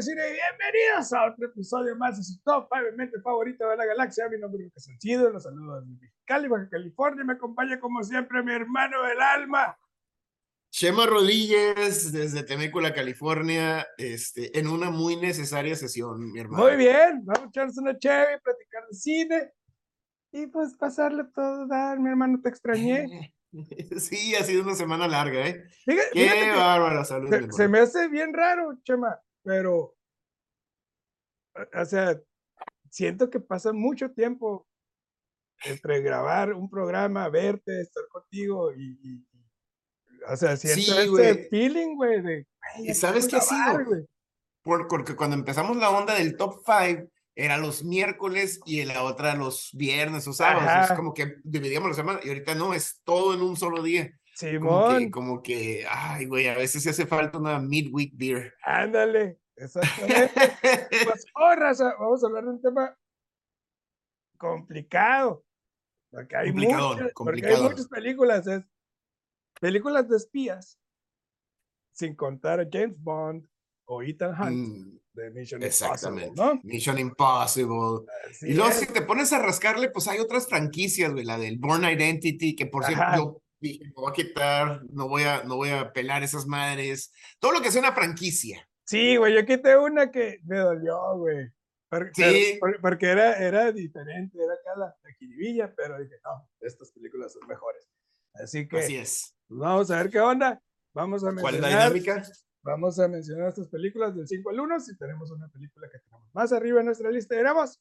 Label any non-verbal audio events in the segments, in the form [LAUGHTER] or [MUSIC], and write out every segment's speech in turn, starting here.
cine. Bienvenidos a otro episodio más de su top 5 mente favorito de la galaxia. Mi nombre es Lucas Sancido, los saludos desde Mexicali, Baja California. Me acompaña como siempre mi hermano del alma. Chema Rodríguez desde Temécula, California, este, en una muy necesaria sesión, mi hermano. Muy bien, vamos a echarnos una chévere, platicar de cine y pues pasarle todo, dar, mi hermano, te extrañé. [LAUGHS] Sí, ha sido una semana larga, ¿eh? Fíjate, Qué fíjate que bárbara salud. se, se me hace bien raro, Chema, pero, o- sea, siento que pasa mucho tiempo entre grabar un programa, verte, estar contigo y, y- o sea, siento Sí, ese güey. feeling, güey, de, "Güey, ¿Y sabes qué ha sido? güey". Por- porque cuando empezamos la onda del top 5, era los miércoles y la otra los viernes o sábados. Es como que dividíamos la semana y ahorita no, es todo en un solo día. Como Simón, que, como que, ay, güey, a veces se hace falta una midweek beer. ándale, exactamente. [LAUGHS] Pues, oh, raza, vamos a hablar de un tema complicado. Porque hay, muchas, porque hay muchas películas, es películas de espías, sin contar a James Bond o Ethan Hunt Mm, de Mission Exactamente. Impossible, ¿no? Mission Impossible. Así y luego es. si te pones a rascarle, pues hay otras franquicias, güey, la del Born Identity, que por cierto Ajá. yo dije, me voy a quitar, no voy a, no voy a pelar esas madres. Todo lo que sea una franquicia. Sí, güey, yo quité una que me dolió, güey. Por- pero- Sí. por- porque era, era diferente, era acá la, la pero dije, no, estas películas son mejores. Así que Así es. pues, vamos a ver qué onda. Vamos a ¿Cuál la mencionar, dinámica? vamos a mencionar estas películas del 5 al 1. Si tenemos una película que tenemos más arriba en nuestra lista, iremos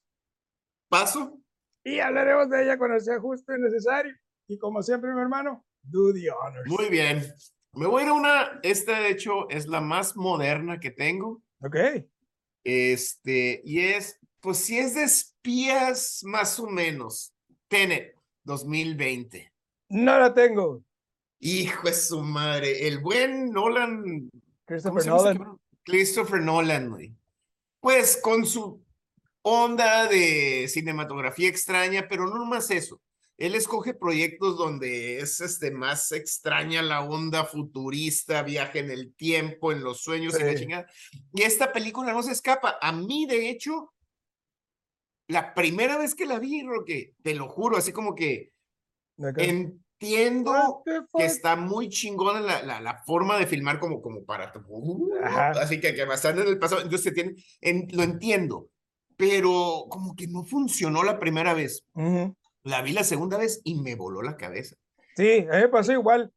Paso. y hablaremos de ella cuando sea justo y necesario. Y como siempre, mi hermano, do the honors. Muy bien. Me voy a ir a una, esta de hecho es la más moderna que tengo. Ok. Este, y es, pues si es de espías, más o menos. Tenet, 2020. No la tengo. Hijo de su madre, el buen Nolan, ¿cómo Christopher ese Nolan. Christopher Nolan, güey. Pues con su onda de cinematografía extraña, pero no más eso. Él escoge proyectos donde es este, más extraña la onda futurista, viaje en el tiempo, en los sueños y la chingada. Y esta película no se escapa. A mí, de hecho, la primera vez que la vi, Roque, te lo juro, así como que entiendo que está muy chingona la, la, la forma de filmar como, como para... Ajá. Así que, que bastante en el pasado, entonces se tiene, en- lo entiendo, pero como que no funcionó la primera vez. Ujú. La vi la segunda vez y me voló la cabeza. Sí, a mí me pasó igual.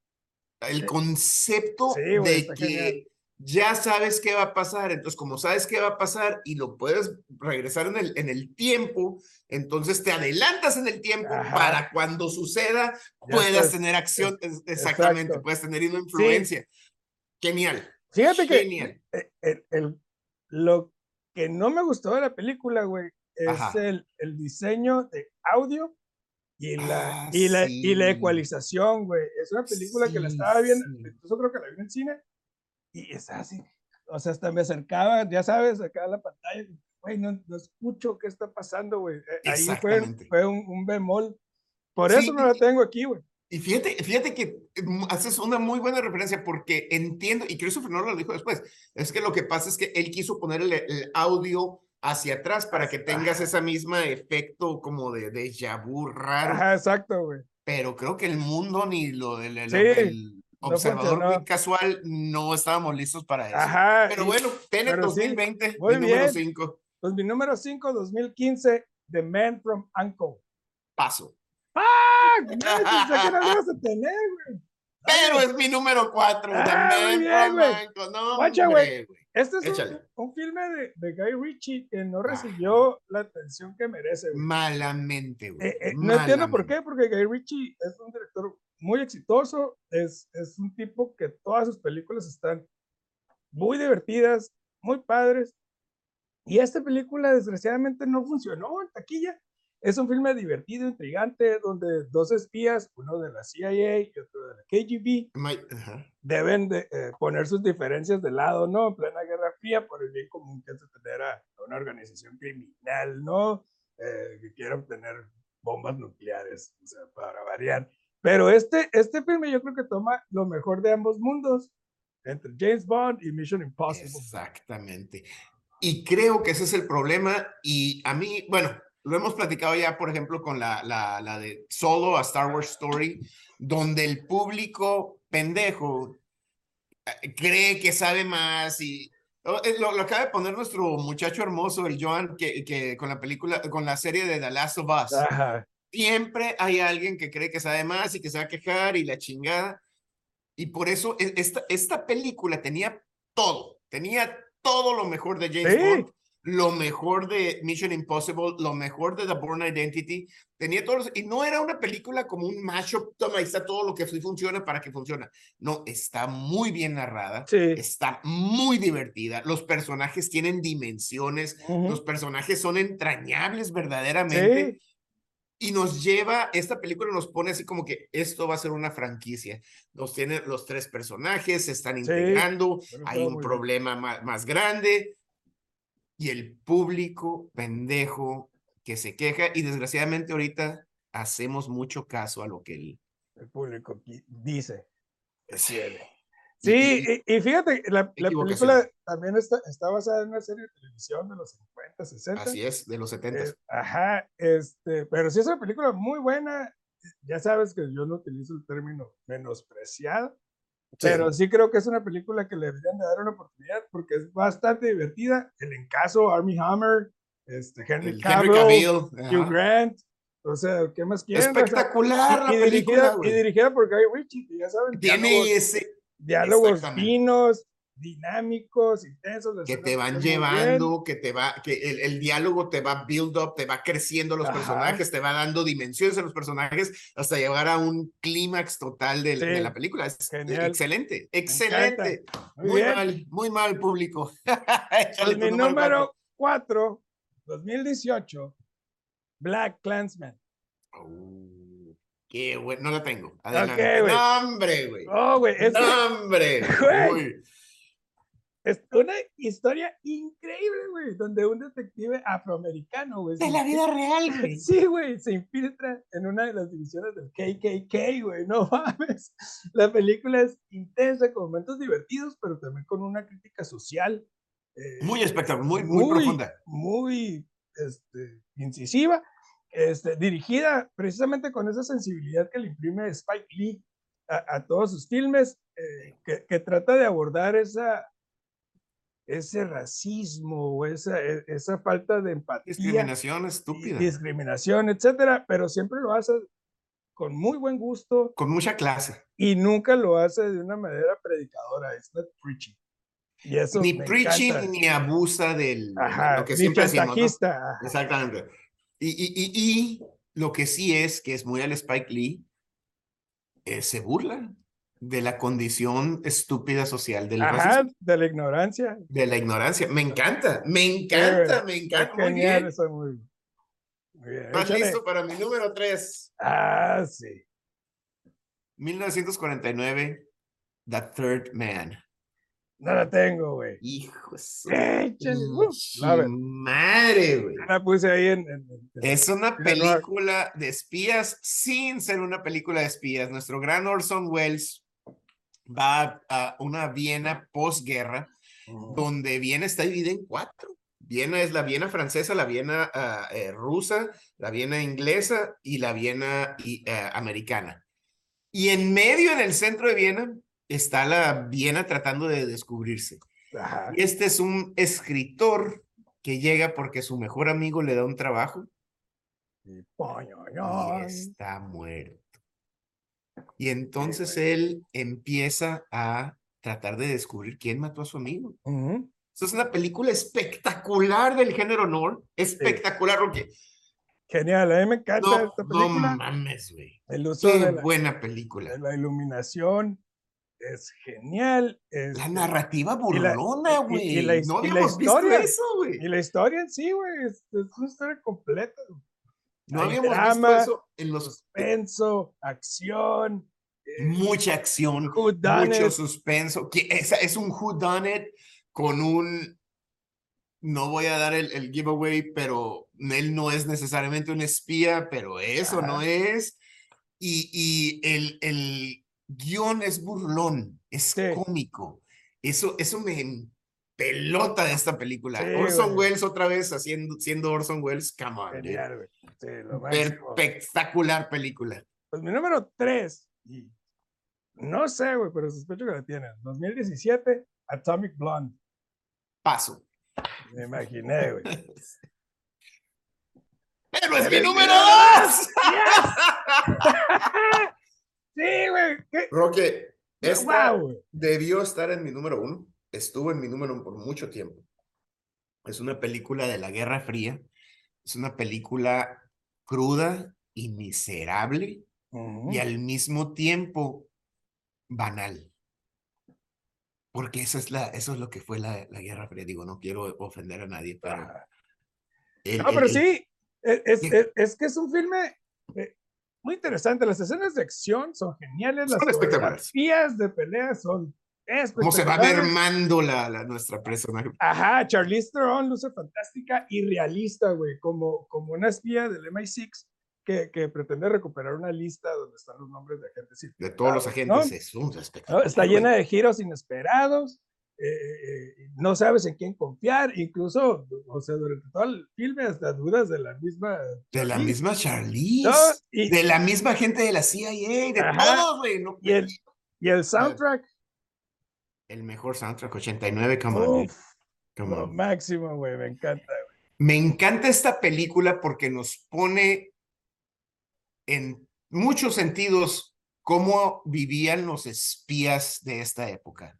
El concepto Sí, güey, de que genial. ya sabes qué va a pasar, entonces como sabes qué va a pasar y lo puedes regresar en el, en el tiempo, entonces te adelantas en el tiempo Ajá. para cuando suceda Ya puedas tener acción, es- exactamente, exacto. puedes tener una influencia. Genial, Fíjate que genial. eh, el, el- lo que no me gustó de la película, güey, es el, el diseño de audio y la, Ah, y la, y la sí. ecualización, güey. Es una película que la Sí, estaba viendo, sí. incluso creo que la vi en el cine, y está así, o sea, hasta me acercaba, ya sabes, acá a la pantalla, güey, no, no escucho qué está pasando, güey. Eh, Ahí fue, fue un, un bemol. Por Sí, eso no la tengo aquí, güey. Y fíjate, fíjate que mm, haces una muy buena referencia porque entiendo, y Christopher Nolan lo dijo después, es que lo que pasa es que él quiso poner el, el audio hacia atrás para que tengas ese mismo efecto como de déjà vu raro, Ajá, exacto, güey. pero creo que el mundo ni lo del el- Sí, el no observador muy casual no estábamos listos para eso. Ajá. Pero bueno, Tenet pero sí, 2020, muy mi número bien. 5, Pues mi número 5, 2015, The Man from Uncle. paso. ¡Ah! [LAUGHS] Pensé que no lo ibas a tener, güey. Pero es mi número 4, The Ah, Man bien, from. Uncle. No, güey. Este es un, un filme de, de Guy Ritchie que no recibió la atención que merece, güey. Malamente, güey. Eh, eh, no entiendo por malamente. qué, porque Guy Ritchie es un director muy exitoso, es, es un tipo que todas sus películas están muy divertidas, muy padres, y esta película desgraciadamente no funcionó en taquilla. Es un filme divertido, intrigante, donde dos espías, uno de la CIA y otro de la KGB, My- ajá. deben de eh, poner sus diferencias de lado, ¿no? En plena Guerra Fría, por el bien común que es tener a, a una organización criminal, ¿no? Eh, que quiere obtener bombas nucleares, o sea, para variar. Pero este, este filme yo creo que toma lo mejor de ambos mundos. entre James Bond y Mission Impossible. Exactamente. Y creo que ese es el problema. Y a mí, bueno, lo hemos platicado ya, por ejemplo, con la, la, la de Solo, a Star Wars Story, donde el público pendejo eh, cree que sabe más y eh, lo, lo, acaba de poner nuestro muchacho hermoso, el Joan, que, que con la película, con la serie de The Last of Us. Ajá. Siempre hay alguien que cree que sabe más y que se va a quejar y la chingada. Y por eso e, esta, esta película tenía todo, tenía todo lo mejor de James Sí. Bond, lo mejor de Mission Impossible, lo mejor de The Bourne Identity, tenía todos, y no era una película como un mashup, toma, ahí está todo lo que sí funciona para que funciona. No, está muy bien narrada, Sí. está muy divertida, los personajes tienen dimensiones, Ujú. los personajes son entrañables verdaderamente. Sí. Y nos lleva, esta película nos pone así como que esto va a ser una franquicia. Nos tiene los tres personajes, se están Sí, integrando, pero hay un problema más, más grande y el público pendejo que se queja y desgraciadamente ahorita hacemos mucho caso a lo que él El público dice Sí. Sí, y, y fíjate, la, película también está, está basada en una serie de televisión de los 50, 60. así es, de los 70. Eh, ajá, este, pero sí es una película muy buena. Ya sabes que yo no utilizo el término menospreciado, pero sí creo que es una película que le deberían de dar una oportunidad porque es bastante divertida. El encaso, Army Hammer, este, Henry el Henry Cavill, Cavill, Hugh. Grant, o sea, ¿qué más quieren? O sea, espectacular y, la y película, dirigida, y dirigida por Guy Ritchie, que ya saben, Tiene diálogos, ese diálogos finos, dinámicos, intensos. que te van bien. llevando, que te va, que el, el diálogo te va build up, te va creciendo los Ajá. personajes, te va dando dimensiones a los personajes hasta llegar a un clímax total de, Sí. la película. Es Genial. excelente, excelente. Muy, mal, muy mal público. [LAUGHS] Mi tu número 4, 2018, Black Clansman. Uh, qué bueno, no la tengo. Adelante. no, hombre, güey. Oh, güey, es, No, hombre. [LAUGHS] Güey. Es una historia increíble, güey, donde un detective afroamericano, güey. De la vida real, [LAUGHS] güey. Sí, güey, se infiltra en una de las divisiones del KKK, güey, no [LAUGHS] mames. La película es intensa, con momentos divertidos, pero también con una crítica social. eh, Muy espectacular, muy, muy, profunda. Muy este, incisiva, este, dirigida precisamente con esa sensibilidad que le imprime Spike Lee a, a todos sus filmes, eh, que, que trata de abordar esa, ese racismo o esa, e- esa falta de empatía Discriminación estúpida. discriminación, etcétera, pero siempre lo hace con muy buen gusto Con mucha clase. y nunca lo hace de una manera predicadora, es not preachy. Y eso ni preaching encanta. ni abusa del de Ajá, lo que siempre decimos, ¿no? Exactamente. Y, y, y, y lo que sí es, que es muy al Spike Lee, eh, se burla de la condición estúpida social del Ajá, racismo, de la ignorancia. de la ignorancia. Me encanta, me encanta, me encanta. Muy genial bien. eso, muy, muy bien. ¿Estás échale. listo para mi número 3? Ah, sí. 1949, The Third Man. No la tengo, güey. Hijo de su Échale, uh, madre, güey. La puse ahí en. en- en- Es una película de espías sin ser una película de espías. Nuestro gran Orson Welles va a una Viena posguerra, donde Viena está dividida en cuatro. Viena es la Viena francesa, la Viena ah, eh, rusa, la Viena inglesa y la Viena y, eh, americana. Y en medio, en el centro de Viena, está la Viena tratando de descubrirse. Ajá. Este es un escritor que llega porque su mejor amigo le da un trabajo Y y está muerto. Y entonces él empieza a tratar de descubrir quién mató a su amigo. Ujú. Esta es una película espectacular del género noir, espectacular, porque Genial, a mí me encanta no, esta no película. mames, güey. el uso Qué de la, buena película. de la iluminación es genial. La narrativa burlona, y- y güey. la No y la habíamos visto historia. eso, güey. Y la historia en sí, güey, es, es una historia completa. No hay habíamos drama, visto eso en los Suspenso, acción, eh, mucha acción, mucho it. suspenso. Que es, es un who done it con un. No voy a dar el, el giveaway, pero él no es necesariamente un espía, pero eso no Ajá. es. Y, y el, el guion es burlón, es Sí. cómico. Eso, eso me pelota de esta película. Sí, Orson güey. Welles otra vez haciendo, siendo Orson Welles, come on. Genial, Sí, lo. Espectacular película. Pues mi número 3, y no sé, güey, pero sospecho que la tienen. 2017, Atomic Blonde. Paso. Me imaginé, güey. [LAUGHS] Pero es mi número dos. [LAUGHS] Sí, güey. Roque, esta güey. debió estar en mi número uno. Estuvo en mi número uno por mucho tiempo. Es una película de la Guerra Fría. Es una película cruda y miserable Ujú. y al mismo tiempo banal. Porque eso es, la, eso es lo que fue la, la Guerra Fría. Digo, no quiero ofender a nadie, pero... Ajá. el- No, pero el- sí, es, es- es- es que es un filme eh, muy interesante. Las escenas de acción son geniales, las Son espectaculares. coreografías de peleas son Cómo se va mermando la, la, nuestra personaje. Ajá, Charlize Theron luce fantástica y realista, güey, como, como una espía del MI6 que, que pretende recuperar una lista donde están los nombres de agentes De todos los agentes, ¿no? es un ¿no? espectáculo. Está llena de giros inesperados, eh, eh, no sabes en quién confiar, incluso, o sea, durante todo el filme hasta dudas de la misma... De la misma Charlize. ¿no? Y, De la misma gente de la CIA, de Ajá. todos, güey. y el, y el soundtrack, El mejor soundtrack, 89, come on. uf, come lo on. máximo, güey, me encanta. Me encanta esta película porque nos pone en muchos sentidos cómo vivían los espías de esta época,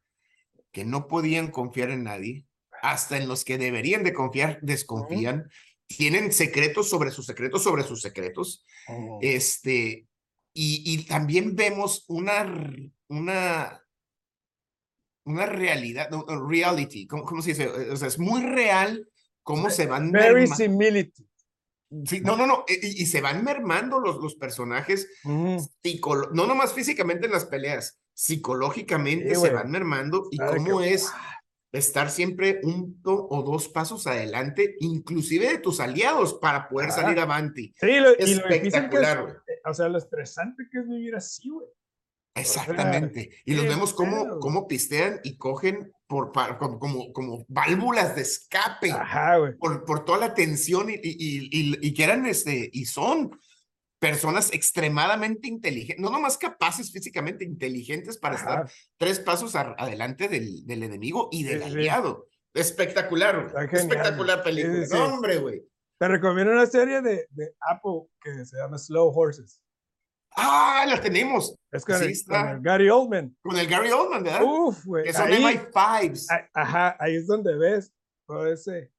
que no podían confiar en nadie, hasta en los que deberían de confiar, desconfían, tienen secretos sobre sus secretos sobre sus secretos, Ujú. este, y, y también vemos una, una, una realidad, no, reality, ¿cómo, cómo se dice? O sea, es muy real cómo se van Very similitude. Sí, no, no, no, y, y se van mermando los, los personajes, psicolo- no nomás físicamente en las peleas, psicológicamente Sí, se van mermando y que, cómo es estar siempre un o dos pasos adelante, inclusive de tus aliados, para poder salir avante. Sí, lo, y lo difícil que es, Espectacular, güey. eh, o sea, lo estresante que es vivir así, güey. Exactamente. Y los vemos cómo, cómo pistean y cogen por, como, como, como válvulas de escape. Ajá, por, por toda la tensión y, y, y, y- que eran este, y son personas extremadamente inteligentes, no nomás capaces físicamente, inteligentes para estar Ajá. tres pasos a- adelante del, del enemigo y del Sí, sí. aliado. Espectacular, genial, Espectacular. Sí, película. sí, sí. hombre, güey. Te recomiendo una serie de, de Apple que se llama Slow Horses. Ah, la tenemos. Es con, Sí, el, con el Gary Oldman. Con el Gary Oldman, ¿verdad? Uf, güey. que son ahí- MI5s. a- Ajá, ahí es donde ves todo ese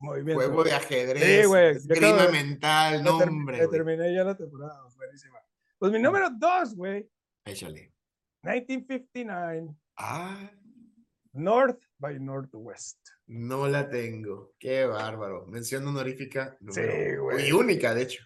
movimiento. Juego de ajedrez. Sí, güey. De- mental. Me No, term- hombre, me güey. terminé ya la temporada, buenísima. Pues mi número dos, güey, Échale. 1959, Ah, North by Northwest. no la tengo. Qué bárbaro. Mención honorífica. Sí, número- güey. Y única, de hecho.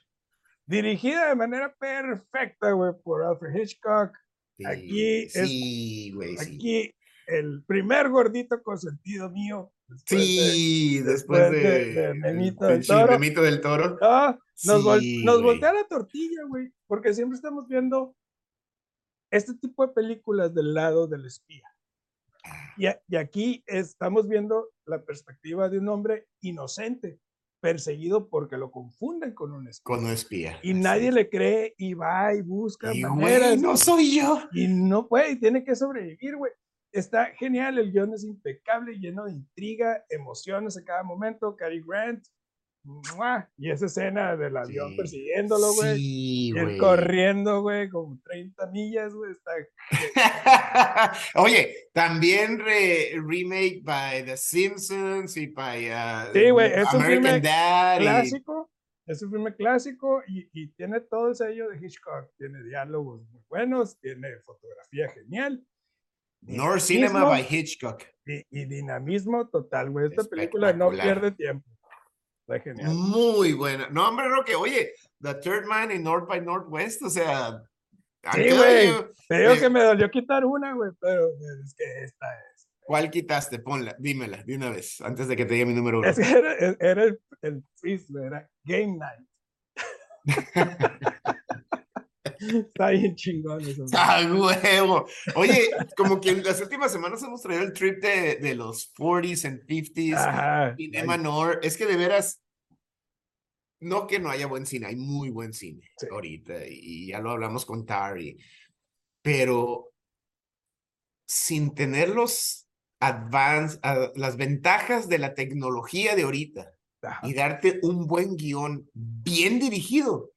Dirigida de manera perfecta, güey, por Alfred Hitchcock. Sí, Aquí es- Sí, sí. Aquí, el primer gordito consentido mío. después de- Sí, después después de, de- de el Memito del pinche Toro. Memito del Toro. Ah, nos, vol- Sí, nos voltea la tortilla, güey, porque siempre estamos viendo este tipo de películas del lado del espía. Y, a- y aquí estamos viendo la perspectiva de un hombre inocente, perseguido porque lo confunden con un espía. Con un espía. y nadie le cree y va y busca Y, maneras güey, no soy yo. y no puede, y tiene que sobrevivir, güey. Está genial, el guion es impecable, lleno de intriga, emociones a cada momento. Cary Grant, ¡mua! y esa escena del avión Sí. persiguiéndolo, güey. Sí, y él corriendo, güey, como 30 millas, güey. Está [LAUGHS] Oye, también re- remake by The Simpsons y by uh, Sí, güey, es un American filme Dad. y- clásico, es un filme clásico y, y tiene todo el sello de Hitchcock. Tiene diálogos muy buenos, tiene fotografía genial. Nor Cinema by Hitchcock. y, y dinamismo total, güey. Esta película no pierde tiempo. Está genial. Muy buena. No, hombre, Roque, oye, The Third Man in North by Northwest, o sea. Sí, güey. Te digo eh, que me dolió quitar una, güey, pero es que esta es. ¿Cuál quitaste? Ponla, dímela de una vez, antes de que te diga mi número uno. Es que era, era el, el twist, era Game Night. [LAUGHS] Está bien chingón eso. ¡Ah, huevo! Oye, como que en las últimas semanas hemos traído el trip de, de los 40s and 50s, Ajá. Cinema Noir. Es que de veras, no que no haya buen cine, hay muy buen cine Sí. ahorita, y ya lo hablamos con Tari, pero sin tener los advance, ah, las ventajas de la tecnología de ahorita Ajá. y darte un buen guion bien dirigido.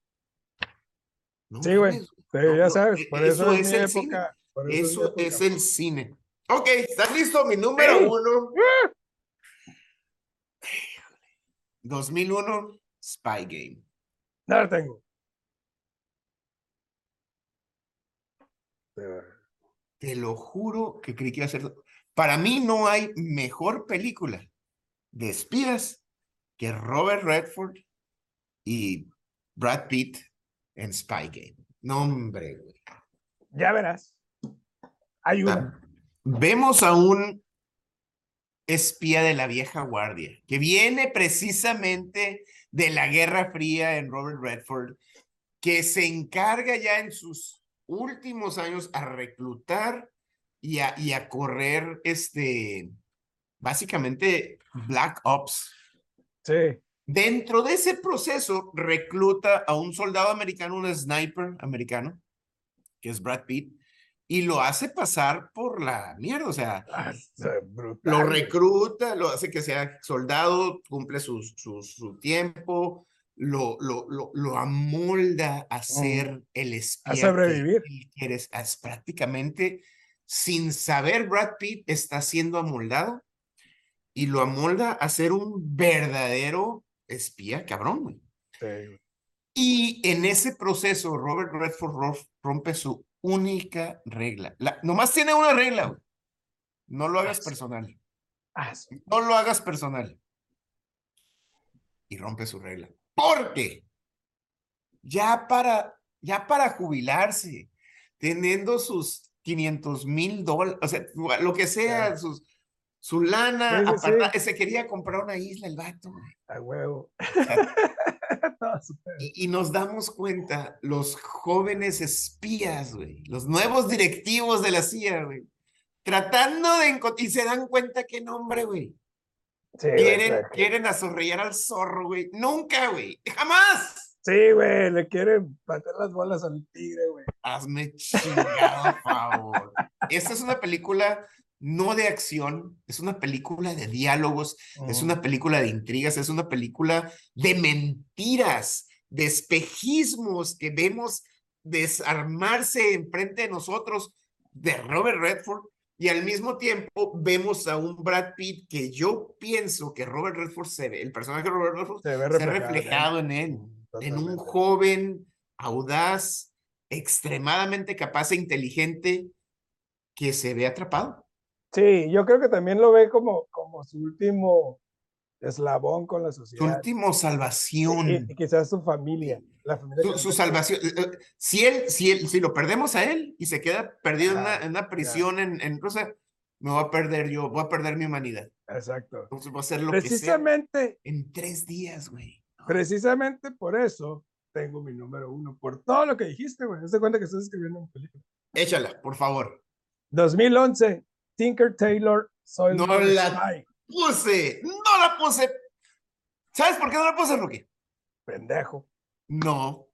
No Sí, güey. no, ya no, sabes, e- por eso, es, el época. por eso, Eso es, el cine. Ok, ¿estás listo? Mi número Sí. uno. 2001, Spy Game. No la tengo. Te lo juro que creí que iba a ser. Para mí no hay mejor película de espías que Robert Redford y Brad Pitt en Spy Game. No, hombre, güey. Ya verás. Hay una. Vemos a un espía de la vieja guardia que viene precisamente de la Guerra Fría en Robert Redford, que se encarga ya en sus últimos años a reclutar y a, y a correr este, básicamente Black Ops. Sí. Dentro de ese proceso recluta a un soldado americano, un sniper americano, que es Brad Pitt, y lo hace pasar por la mierda, o sea, Ah, lo güey. recluta, lo hace que sea soldado, cumple su, su, su tiempo, lo, lo, lo, lo amolda a ser el espía. que sobrevivir. él quiere. Es- es prácticamente, sin saber, Brad Pitt está siendo amoldado y lo amolda a ser un verdadero espía, cabrón, güey. Sí. Y en ese proceso, Robert Redford ro- rompe su única regla. La, nomás tiene una regla, güey. No lo hagas personal. Ah, No lo hagas personal. Y rompe su regla. Porque ya para, ya para jubilarse, teniendo sus 500 mil dólares, o sea, lo que sea, sus, su lana, Sí, sí, aparta- sí. se quería comprar una isla el vato. güey. a huevo. [LAUGHS] Y, y nos damos cuenta, los jóvenes espías, güey, los nuevos directivos de la CIA, güey, tratando de encontrar, y se dan cuenta que no, hombre, güey, güey, quieren, que- quieren azorrillar al zorro, güey, nunca, güey, jamás. Sí, güey, le quieren patear las bolas al tigre, güey. Hazme chingado favor. Esta es una película no de acción, es una película de diálogos, es Mm. una película de intrigas, es una película de mentiras, de espejismos que vemos desarmarse enfrente de nosotros de Robert Redford y al mismo tiempo vemos a un Brad Pitt que yo pienso que Robert Redford se ve, el personaje de Robert Redford Se ve se ha reflejado, reflejado en él, en un joven audaz, extremadamente capaz e inteligente que se ve atrapado. Sí, yo creo que también lo ve como, como su último eslabón con la Su sociedad. última salvación. Y, y quizás su familia. La familia su, su no- salvación. eh, eh, Si él, si él, si lo perdemos a él y se queda perdido en una, en una prisión en, en Rusia, me voy a perder yo, voy a perder mi humanidad. Exacto. Entonces voy a hacer lo que sea Precisamente, en tres días, güey. precisamente por eso tengo mi número uno. Por todo lo que dijiste, güey. De cuenta que estás escribiendo una película. Échala, por favor. 2011, Tinker Taylor, Soy No la- Puse, no la puse. ¿Sabes por qué no la puse, Rookie? Pendejo. No,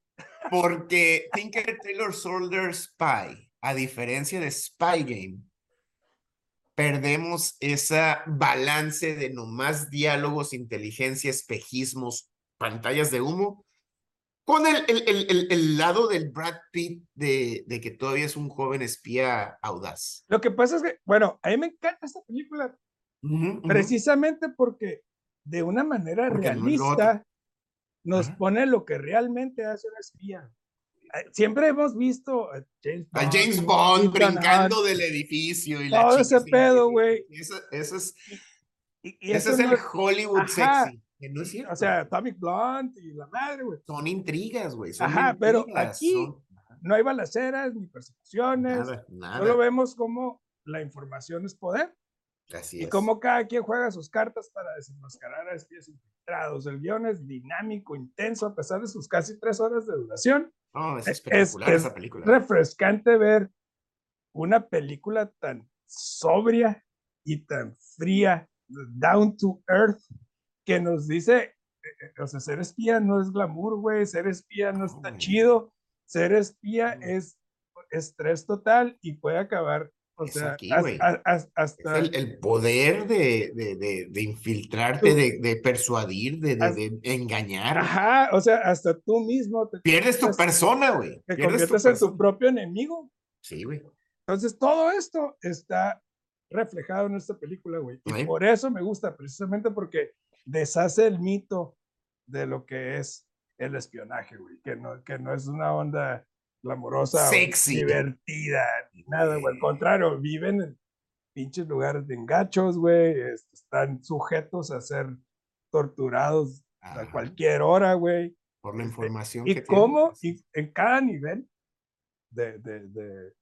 porque [LAUGHS] Tinker Tailor Soldier Spy, a diferencia de Spy Game, perdemos esa balance de nomás diálogos, inteligencia, espejismos, pantallas de humo, con el, el, el, el- lado del Brad Pitt de, de que todavía es un joven espía audaz. Lo que pasa es que, bueno, a mí me encanta esta película precisamente porque de una manera Porque no realista nos pone lo que realmente hace un espía. Siempre hemos visto a James A Bond, James Bond brincando del edificio y la todo chica ese se pedo, güey. Eso, eso es, y, y ese eso es el no Hollywood Ajá. sexy. Que no es cierto. o sea, Atomic Blonde y la madre, güey. son intrigas, güey. Ajá, pero aquí son- No hay balaceras ni persecuciones. Nada, nada. Solo vemos cómo la información es poder. Así y es. cómo cada quien juega sus cartas para desenmascarar a espías infiltrados. El guion es dinámico, intenso, a pesar de sus casi tres horas de duración. No, es es- espectacular es esa película. Refrescante ver una película tan sobria y tan fría, down to earth, que nos dice, eh, eh, o sea, ser espía no es glamour, güey, ser espía no está No. chido, ser espía No. es estrés total y puede acabar, o sea, aquí, hasta... el, el poder de, de, de, de infiltrarte, Tú- de, de persuadir, de, de, engañar. Ajá, o sea, hasta tú mismo te, Pierdes tu conviertes- persona, güey. te Pierdes tu conviertes en tu propio enemigo. Sí, güey. Entonces, todo esto está reflejado en esta película, güey. Y Sí. por eso me gusta, precisamente porque deshace el mito de lo que es el espionaje, güey. Que no, que no es una onda glamorosa, Sexy. divertida, ni nada, güey. Al contrario, viven en pinches lugares de engachos, güey. es- Están sujetos a ser torturados a Ajá, cualquier hora, güey. Por la este, información Y que tienen. cómo, y en cada nivel de, de, de,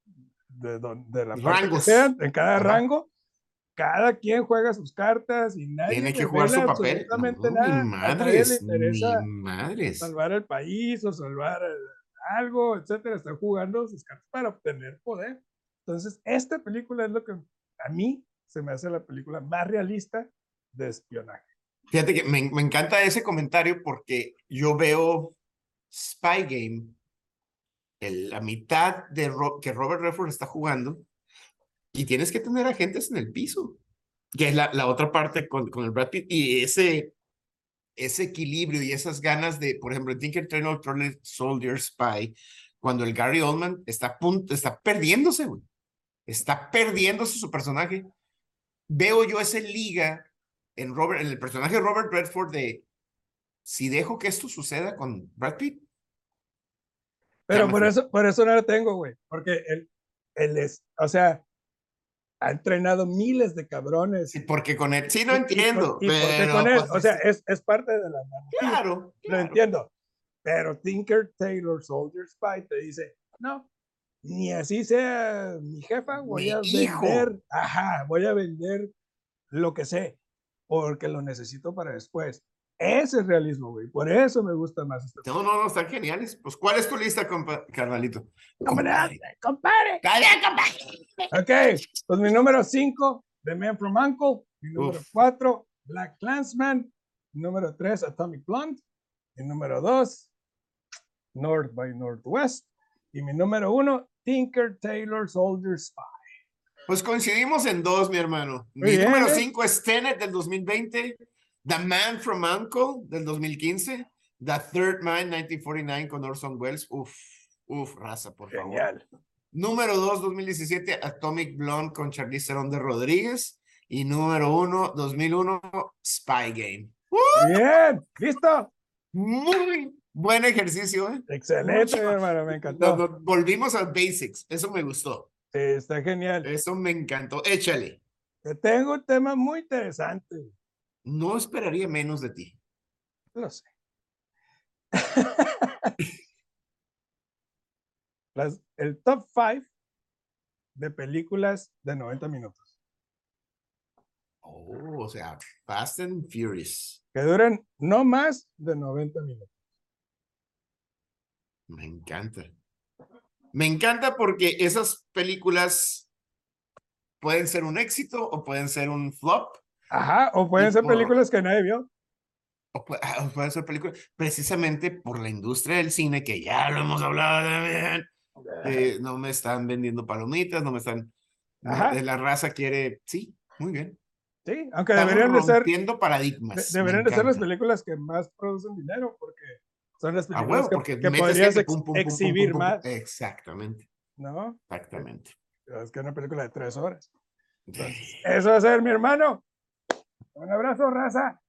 de, de la en cada Ajá. rango, cada quien juega sus cartas y nadie Tiene que jugar su papel. No, nada. ni A nadie le madres, interesa ni madres. salvar el país o salvar algo, etcétera. Están jugando sus cartas para obtener poder. Entonces, esta película es lo que a mí se me hace la película más realista de espionaje. Fíjate que me, me encanta ese comentario porque yo veo Spy Game, el- la mitad de Ro- que Robert Redford está jugando, y tienes que tener agentes en el piso, que es la, la otra parte con, con el Brad Pitt, y ese, ese equilibrio y esas ganas de, por ejemplo, Tinker Tailor Soldier Spy, cuando el Gary Oldman está a punto, está perdiéndose, güey. Está perdiéndose su personaje. Veo yo ese liga en Robert, en el personaje de Robert Redford de si dejo que esto suceda con Brad Pitt. Pero por eso, por eso no lo tengo, güey. Porque él, él es, o sea, ha entrenado miles de cabrones. Sí, porque con él, sí, no y- y entiendo. Y, qué pero, con él, pues, o sea, es- es, parte de la claro, Lo claro. entiendo. Pero Tinker Taylor Soldier Spy te dice, no, ni así sea mi jefa, voy Mi a hijo. vender, ajá, voy a vender lo que sé, porque lo necesito para después. Ese es realismo, güey. Por eso me gusta más este. No, no, no, están geniales. Pues, ¿cuál es tu lista, carnalito? ¡Compadre! ¡Compadre! Ok, pues mi número 5, The Man from Uncle. Mi número Uf. 4, Black Clansman. Mi número 3, Atomic Blonde. Mi número 2, North by Northwest. Y mi número 1, Tinker Tailor Soldier Spy. Pues coincidimos en dos, mi hermano. Mi bien, número ¿eh? 5 es Tenet del 2020, The Man from Uncle del 2015, The Third Man 1949 con Orson Welles. Uf, uf, raza, por favor. Genial. Número 2, 2017, Atomic Blonde con Charlize Theron de Rodríguez. Y número 1, 2001, Spy Game. Bien, listo. Muy buen ejercicio, ¿eh? Excelente, Mucho. hermano, me Nos- encantó. nos volvimos a basics. Eso me gustó. Sí, está genial. Eso me encantó. Échale. Te tengo un tema muy interesante. No esperaría menos de ti. Lo sé. [LAUGHS] Las- el top 5 de películas de 90 minutos. Oh, o sea, Fast and Furious. Que duren no más de 90 minutos. Me encanta. Me encanta porque esas películas pueden ser un éxito o pueden ser un flop. Ajá, o pueden ser por- películas que nadie vio. O pu- ah, o pueden ser películas precisamente por la industria del cine, que ya lo hemos hablado también. eh, no me están vendiendo palomitas, no me están. Ajá. la raza quiere. Sí, muy bien. Sí, aunque Estamos deberían de ser, rompiendo de- paradigmas. me deberían de ser las películas que más producen dinero, porque son las películas huevo, que, porque que metes podrías ex- pum, pum, exhibir pum, más, Exactamente, ¿no? exactamente. Es que una película de tres horas. Entonces, eso va a ser mi hermano. Un abrazo, raza.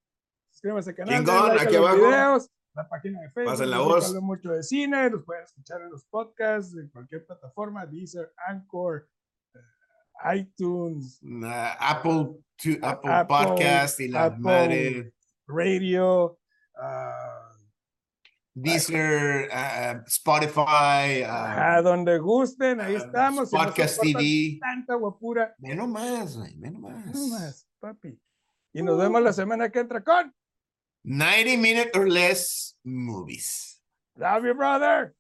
Suscríbanse al canal, Chingón, like aquí abajo. videos, la página de Facebook. Pasen la voz. hablo mucho de cine, los pueden escuchar en los podcasts, en cualquier plataforma, Deezer, Anchor, eh, iTunes, Na- Apple, tu- A- Apple, Apple, Podcast y la Apple. madre. Radio, ah, Deezer, ah, Spotify, ah, A donde gusten, ahí ah, estamos. si Podcast soportan TV. Tanta guapura. Nomás, güey, ve No nomás. más, papi. Y nos vemos la semana que entra con 90 minute or less movies. Love you, brother.